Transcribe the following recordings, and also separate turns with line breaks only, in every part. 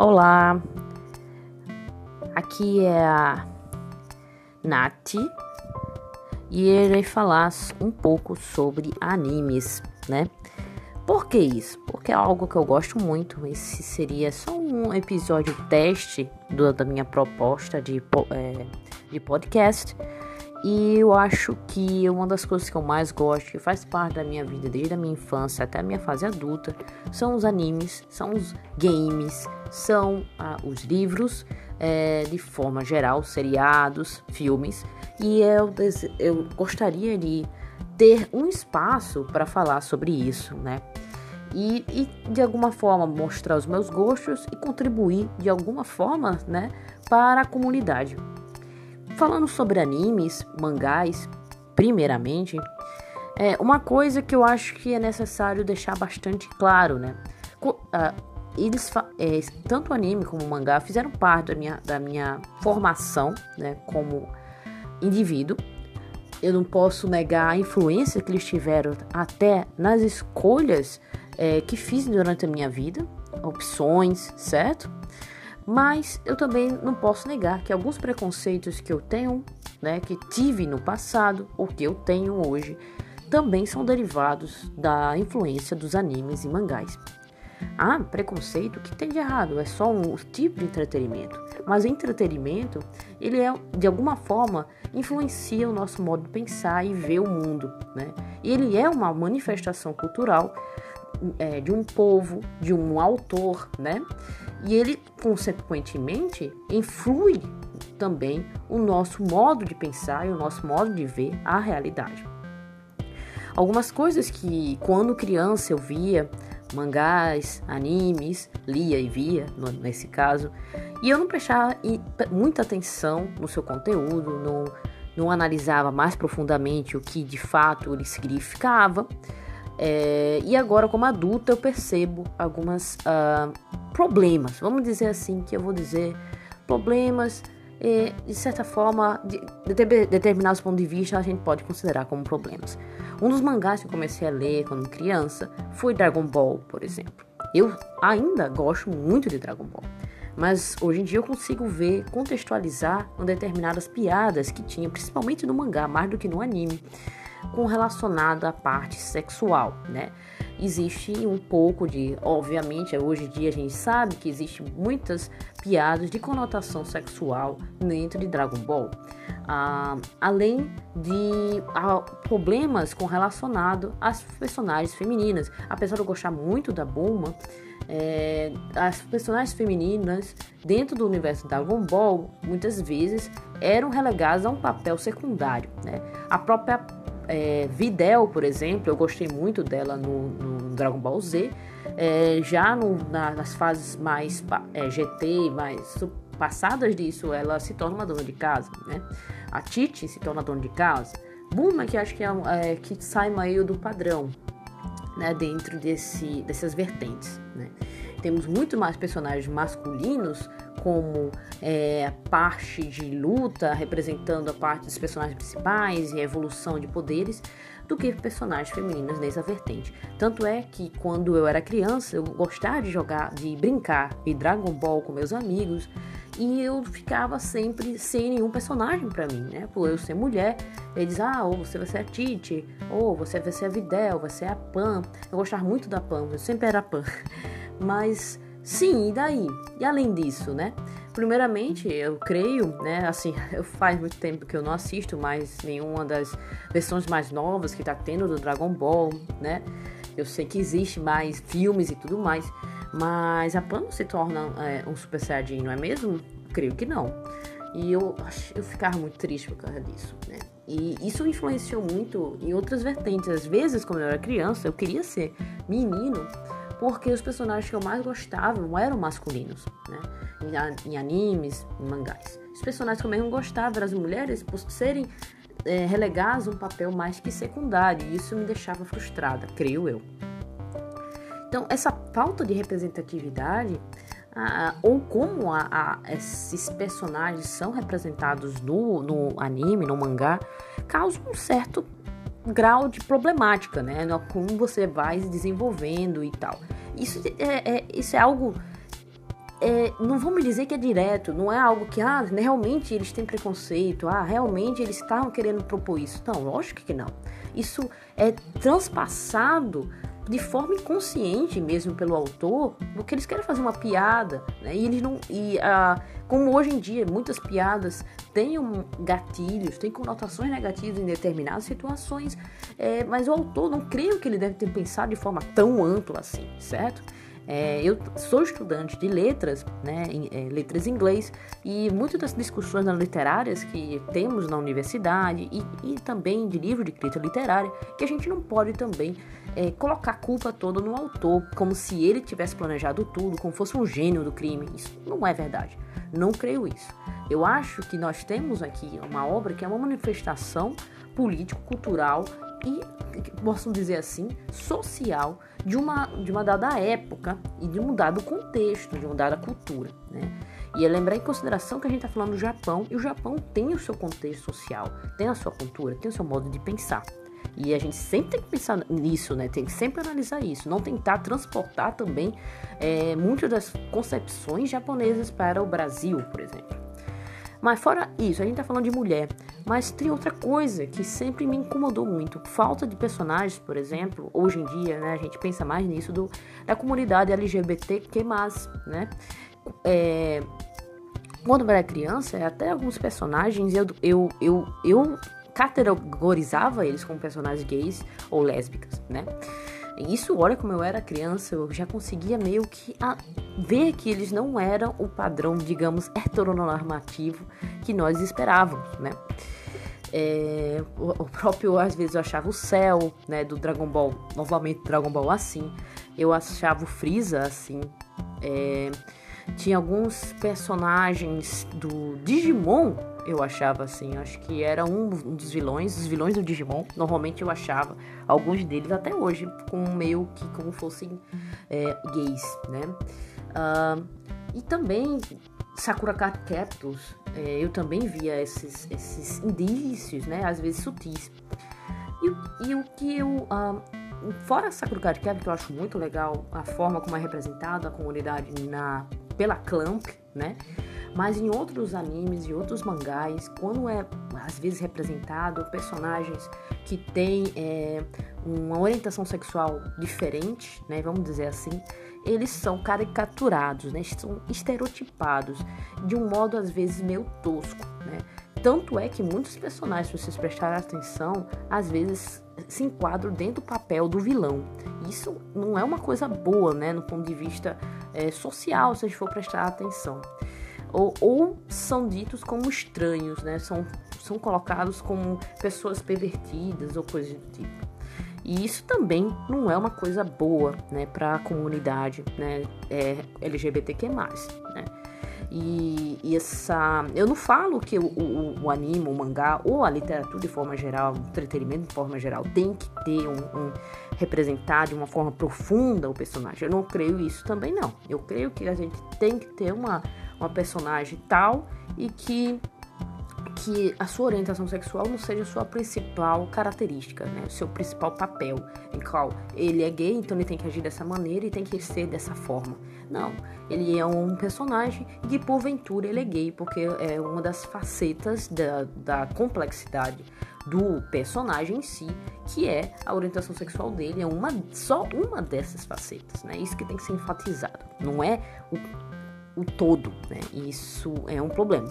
Olá, aqui é a Nath e irei falar um pouco sobre animes, né? Por que isso? Porque é algo que eu gosto muito. Esse seria só um episódio teste do, da minha proposta de, é, de podcast. E eu acho que uma das coisas que eu mais gosto, que faz parte da minha vida desde a minha infância até a minha fase adulta, são os animes, são os games, são ah, os livros, é, de forma geral, seriados, filmes. E eu, eu gostaria de ter um espaço para falar sobre isso, né? E, e, de alguma forma mostrar os meus gostos e contribuir de alguma forma, né, para a comunidade. Falando sobre animes, mangás, primeiramente, é uma coisa que eu acho que é necessário deixar bastante claro, né? Ah, eles, é, tanto anime como mangá fizeram parte da minha, da minha formação, né, como indivíduo. Eu não posso negar a influência que eles tiveram até nas escolhas é, que fiz durante a minha vida, opções, certo? Mas eu também não posso negar que alguns preconceitos que eu tenho, né, que tive no passado ou que eu tenho hoje, também são derivados da influência dos animes e mangás. Há preconceito que tem de errado, é só um tipo de entretenimento. Mas o entretenimento, ele é de alguma forma influencia o nosso modo de pensar e ver o mundo, né? E ele é uma manifestação cultural é, de um povo, de um autor, né? E ele, consequentemente, influi também o nosso modo de pensar e o nosso modo de ver a realidade. Algumas coisas que, quando criança, eu via mangás, animes, lia e via, nesse caso, e eu não prestava muita atenção no seu conteúdo, não, não analisava mais profundamente o que de fato ele significava. É, e agora, como adulta, eu percebo algumas uh, problemas, vamos dizer assim, que eu vou dizer problemas, e, de certa forma, de, de determinados pontos de vista, a gente pode considerar como problemas. Um dos mangás que eu comecei a ler quando criança foi Dragon Ball, por exemplo. Eu ainda gosto muito de Dragon Ball, mas hoje em dia eu consigo ver, contextualizar determinadas piadas que tinha, principalmente no mangá, mais do que no anime com relacionado à parte sexual, né? Existe um pouco de, obviamente, hoje em dia a gente sabe que existe muitas piadas de conotação sexual dentro de Dragon Ball, ah, além de ah, problemas com relacionado às personagens femininas. Apesar de eu gostar muito da Bulma, é, as personagens femininas dentro do universo Dragon Ball muitas vezes eram relegadas a um papel secundário. Né? A própria é, Videl, por exemplo, eu gostei muito dela no, no Dragon Ball Z. É, já no, na, nas fases mais é, GT, mais passadas disso, ela se torna uma dona de casa, né? A Titi se torna dona de casa. Buma, que acho que, é, é, que sai meio do padrão, né? Dentro desse, dessas vertentes, né? Temos muito mais personagens masculinos como é, parte de luta, representando a parte dos personagens principais e a evolução de poderes, do que personagens femininos nessa vertente. Tanto é que quando eu era criança, eu gostava de jogar, de brincar de Dragon Ball com meus amigos e eu ficava sempre sem nenhum personagem para mim, né? Por eu ser mulher, eles, ah, ou você vai ser a Titi, ou você vai ser a Videl, vai ser a Pan. Eu gostava muito da Pan, eu sempre era a Pan. Mas sim, e daí? E além disso, né? Primeiramente, eu creio, né? Assim, faz muito tempo que eu não assisto mais nenhuma das versões mais novas que tá tendo do Dragon Ball, né? Eu sei que existe mais filmes e tudo mais, mas a Pan se torna é, um Super Saiyajin, não é mesmo? Creio que não. E eu, eu ficava muito triste por causa disso, né? E isso influenciou muito em outras vertentes. Às vezes, quando eu era criança, eu queria ser menino porque os personagens que eu mais gostava não eram masculinos, né? Em, em animes, em mangás. Os personagens que eu mesmo gostava eram as mulheres por serem é, relegadas a um papel mais que secundário, e isso me deixava frustrada, creio eu. Então, essa falta de representatividade, ah, ou como a, a, esses personagens são representados no, no anime, no mangá, causa um certo grau de problemática, né? Como você vai se desenvolvendo e tal. Isso é, é, isso é algo é, não me dizer que é direto, não é algo que, ah, realmente eles têm preconceito, ah, realmente eles estavam querendo propor isso. Não, lógico que não. Isso é transpassado de forma inconsciente mesmo pelo autor, porque eles querem fazer uma piada, né? E eles não e ah, como hoje em dia muitas piadas têm um, gatilhos, têm conotações negativas em determinadas situações, é, mas o autor não creio que ele deve ter pensado de forma tão ampla assim, certo? É, eu sou estudante de letras, né, em, é, letras em inglês, e muitas das discussões literárias que temos na universidade e, e, também de livro de crítica literária, que a gente não pode também é, colocar a culpa toda no autor, como se ele tivesse planejado tudo, como fosse um gênio do crime. Isso não é verdade. Não creio isso. Eu acho que nós temos aqui uma obra que é uma manifestação político-cultural e, posso dizer assim, social de uma, de uma dada época e de um dado contexto, de uma dada cultura. Né? E é lembrar em consideração que a gente está falando do Japão, e o Japão tem o seu contexto social, tem a sua cultura, tem o seu modo de pensar. E a gente sempre tem que pensar nisso, né? Tem que sempre analisar isso. Não tentar transportar também é, muitas das concepções japonesas para o Brasil, por exemplo. Mas fora isso, a gente tá falando de mulher. Mas tem outra coisa que sempre me incomodou muito. Falta de personagens, por exemplo. Hoje em dia, né? A gente pensa mais nisso do, da comunidade LGBTQ+, né? É, quando eu era criança, até alguns personagens eu, eu, eu, eu categorizava eles como personagens gays ou lésbicas, né? Isso, olha como eu era criança, eu já conseguia meio que ver que eles não eram o padrão, digamos, heteronormativo que nós esperávamos, né? É, o, próprio, às vezes, eu achava o céu, né, do Dragon Ball, novamente Dragon Ball assim. Eu achava o Freeza assim. É, tinha alguns personagens do Digimon eu achava assim. Acho que era um dos vilões, os vilões do Digimon. Normalmente eu achava alguns deles até hoje com meio que como fossem é, gays, né? Uh, e também Sakura Card Captors, é, eu também via esses, esses indícios, né? Às vezes sutis. E, e o que eu. Uh, fora Sakura Card Captors, que eu acho muito legal a forma como é representada a comunidade na, pela Clamp, né? Mas em outros animes e outros mangás, quando é às vezes representado personagens que têm é, uma orientação sexual diferente, né, vamos dizer assim, eles são caricaturados, né, são estereotipados de um modo às vezes meio tosco, né? Tanto é que muitos personagens, se vocês prestarem atenção, às vezes se enquadram dentro do papel do vilão. Isso não é uma coisa boa, né, no ponto de vista é, social, se a gente for prestar atenção ou, ou são ditos como estranhos, né? São, são colocados como pessoas pervertidas ou coisas do tipo. E isso também não é uma coisa boa, né, para a comunidade, né, é, LGBTQ+, né? E, e, essa. Eu não falo que o, o, o, anime, o mangá ou a literatura de forma geral, o entretenimento de forma geral, tem que ter um, um, representar de uma forma profunda o personagem. Eu não creio isso também, não. Eu creio que a gente tem que ter uma, uma personagem tal e que que a sua orientação sexual não seja sua principal característica, né? O seu principal papel, em qual ele é gay, então ele tem que agir dessa maneira e tem que ser dessa forma. Não, ele é um personagem que porventura ele é gay, porque é uma das facetas da, da complexidade do personagem em si, que é a orientação sexual dele, é uma só uma dessas facetas, né? Isso que tem que ser enfatizado. Não é o o todo, né? Isso é um problema.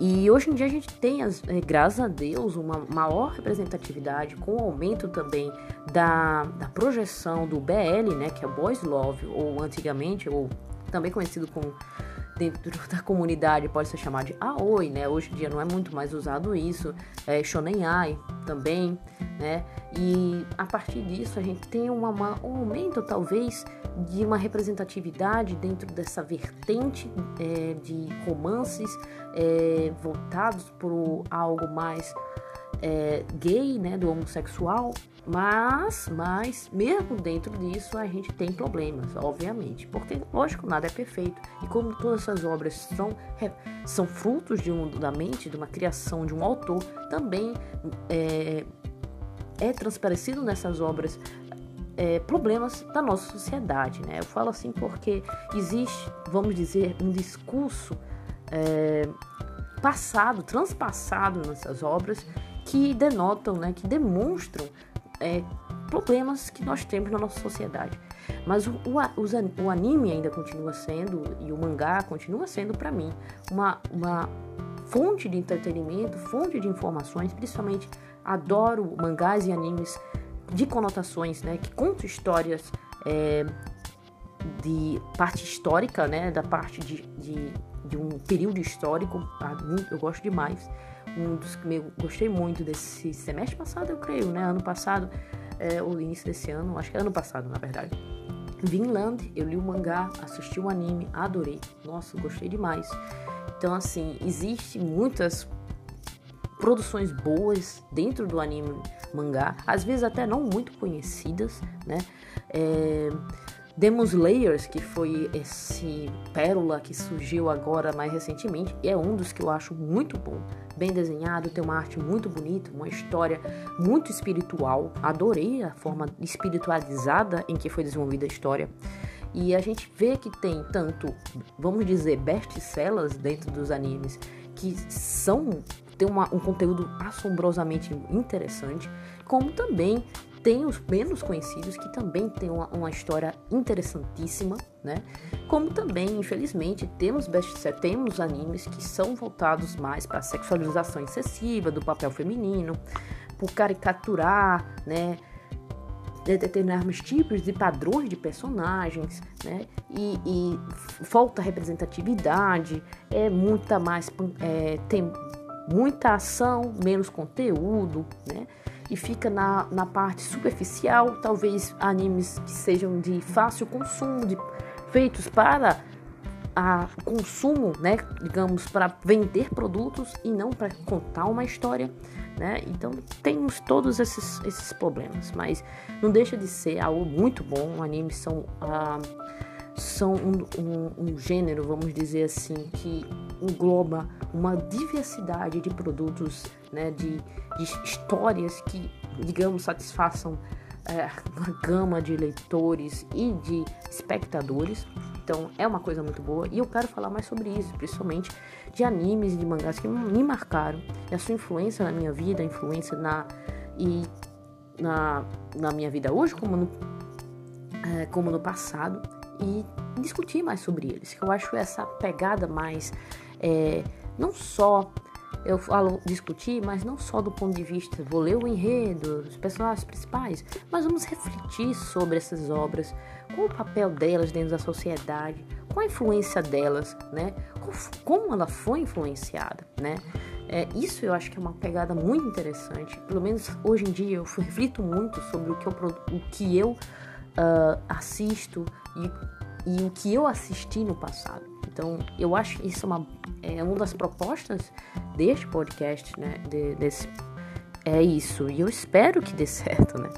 E hoje em dia a gente tem, é, graças a Deus, uma maior representatividade com o aumento também da, da projeção do BL, né? Que é Boys Love, ou antigamente, ou também conhecido como dentro da comunidade pode ser chamado de Aoi, né? Hoje em dia não é muito mais usado isso, é Shonen Ai também, né? E a partir disso a gente tem uma, uma, um aumento talvez de uma representatividade dentro dessa vertente é, de romances é, voltados para algo mais é, gay, né, do homossexual, mas, mas mesmo dentro disso a gente tem problemas, obviamente, porque lógico nada é perfeito. E como todas essas obras são são frutos de um, da mente, de uma criação de um autor, também é, é transparecido nessas obras é, problemas da nossa sociedade, né? Eu falo assim porque existe, vamos dizer, um discurso é, passado, transpassado nessas obras que denotam, né, que demonstram é, problemas que nós temos na nossa sociedade. Mas o, o, o, anime ainda continua sendo, e o mangá continua sendo para mim, uma, uma fonte de entretenimento, fonte de informações, principalmente adoro mangás e animes de conotações, né, que contam histórias é, de parte histórica, né, da parte de, de, de um período histórico, ah, eu gosto demais. Um dos que eu gostei muito desse semestre passado, eu creio, né, ano passado, é, o início desse ano, acho que é ano passado, na verdade. Vinland, eu li o mangá, assisti o anime, adorei. Nossa, gostei demais. Então, assim, existe muitas produções boas dentro do anime mangá, às vezes até não muito conhecidas, né? É, Demon Slayers, que foi esse pérola que surgiu agora mais recentemente, é um dos que eu acho muito bom. Bem desenhado, tem uma arte muito bonita, uma história muito espiritual. Adorei a forma espiritualizada em que foi desenvolvida a história. E a gente vê que tem tanto, vamos dizer, best-sellers dentro dos animes que são tem uma, um conteúdo assombrosamente interessante, como também tem os menos conhecidos que também tem uma, uma história interessantíssima, né? Como também, infelizmente, temos temos animes que são voltados mais para a sexualização excessiva do papel feminino, por caricaturar, né? determinados tipos de padrões de personagens, né? E, e falta representatividade, é muita mais é, tem muita ação, menos conteúdo, né? e fica na, na parte superficial, talvez animes que sejam de fácil consumo, de, feitos para a consumo, né, digamos, para vender produtos e não para contar uma história, né? Então temos todos esses, esses problemas, mas não deixa de ser algo muito bom. Animes são ah, são um, um, um gênero, vamos dizer assim, que engloba uma diversidade de produtos, né, de, de histórias que, digamos, satisfaçam é, uma gama de leitores e de espectadores. Então é uma coisa muito boa e eu quero falar mais sobre isso, principalmente de animes e de mangás que me marcaram e a sua influência na minha vida, a influência na e na, na minha vida hoje como no, é, como no passado e discutir mais sobre eles. Eu acho essa pegada mais é, não só eu falo discutir, mas não só do ponto de vista, vou ler o enredo, os personagens principais, mas vamos refletir sobre essas obras, qual o papel delas dentro da sociedade, qual a influência delas, né? Como ela foi influenciada, né? É, isso eu acho que é uma pegada muito interessante. Pelo menos hoje em dia eu reflito muito sobre o que eu, o que eu uh, assisto e, e o que eu assisti no passado. Então, eu acho que isso é uma, é uma das propostas deste podcast, né? De, desse, é isso. E eu espero que dê certo, né?